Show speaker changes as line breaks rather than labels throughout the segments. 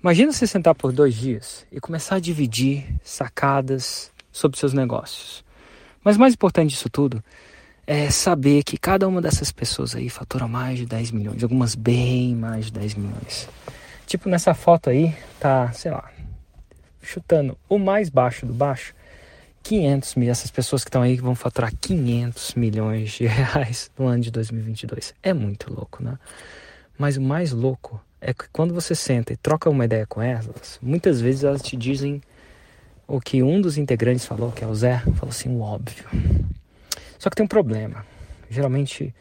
Imagina você sentar por dois dias e começar a dividir sacadas sobre seus negócios. Mas mais importante disso tudo é saber que cada uma dessas pessoas aí fatura mais de 10 milhões, algumas bem mais de 10 milhões. Tipo nessa foto aí, tá, sei lá, chutando o mais baixo do baixo, 500 mil, essas pessoas que estão aí que vão faturar 500 milhões de reais no ano de 2022. É muito louco, né? Mas o mais louco é que quando você senta e troca uma ideia com elas, muitas vezes elas te dizem o que um dos integrantes falou, que é o Zé, falou assim, o óbvio. Só que tem um problema. Geralmente,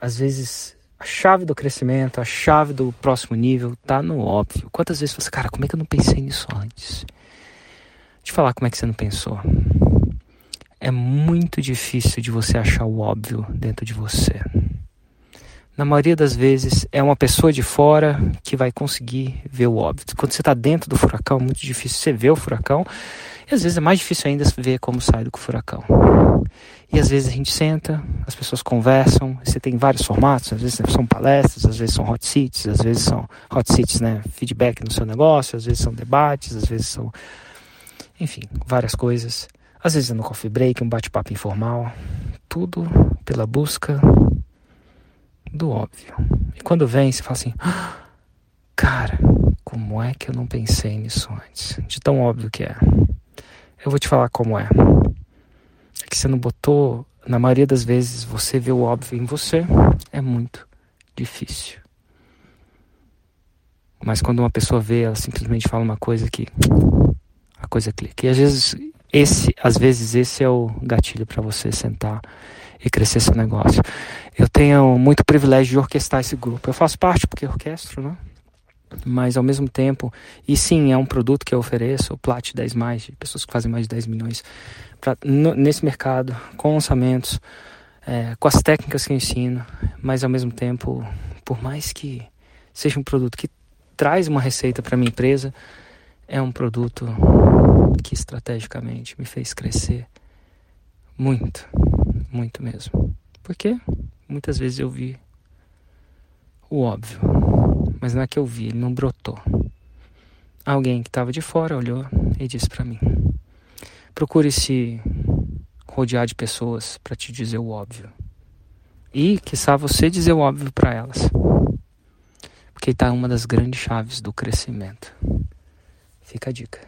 às vezes, a chave do crescimento, a chave do próximo nível tá no óbvio. Quantas vezes você, cara, como é que eu não pensei nisso antes? Eu falar como é que você não pensou. É muito difícil de você achar o óbvio dentro de você. Na maioria das vezes é uma pessoa de fora que vai conseguir ver o óbvio. Quando você está dentro do furacão, é muito difícil você ver o furacão. E às vezes é mais difícil ainda ver como sai do furacão. E às vezes a gente senta, as pessoas conversam, você tem vários formatos, às vezes são palestras, às vezes são hot seats, às vezes são hot seats, né, feedback no seu negócio, às vezes são debates, às vezes são enfim, várias coisas. Às vezes é no coffee break, um bate-papo informal. Tudo pela busca do óbvio. E quando vem, você fala assim: ah, Cara, como é que eu não pensei nisso antes? De tão óbvio que é. Eu vou te falar como é. É que você não botou. Na maioria das vezes, você vê o óbvio em você. É muito difícil. Mas quando uma pessoa vê, ela simplesmente fala uma coisa que a coisa clica. E às vezes esse, às vezes esse é o gatilho para você sentar e crescer seu negócio. Eu tenho muito privilégio de orquestrar esse grupo. Eu faço parte porque orquestro, né? Mas ao mesmo tempo, e sim, é um produto que eu ofereço, o Plat 10 mais, de pessoas que fazem mais de 10 milhões, pra, no, nesse mercado, com lançamentos, é, com as técnicas que eu ensino, mas ao mesmo tempo, por mais que seja um produto que traz uma receita para minha empresa, é um produto que estrategicamente me fez crescer muito, muito mesmo. Porque muitas vezes eu vi o óbvio, mas não é que eu vi, ele não brotou. Alguém que estava de fora olhou e disse para mim: procure se rodear de pessoas para te dizer o óbvio. E, quiçá, você dizer o óbvio para elas. Porque está uma das grandes chaves do crescimento. Fica a dica.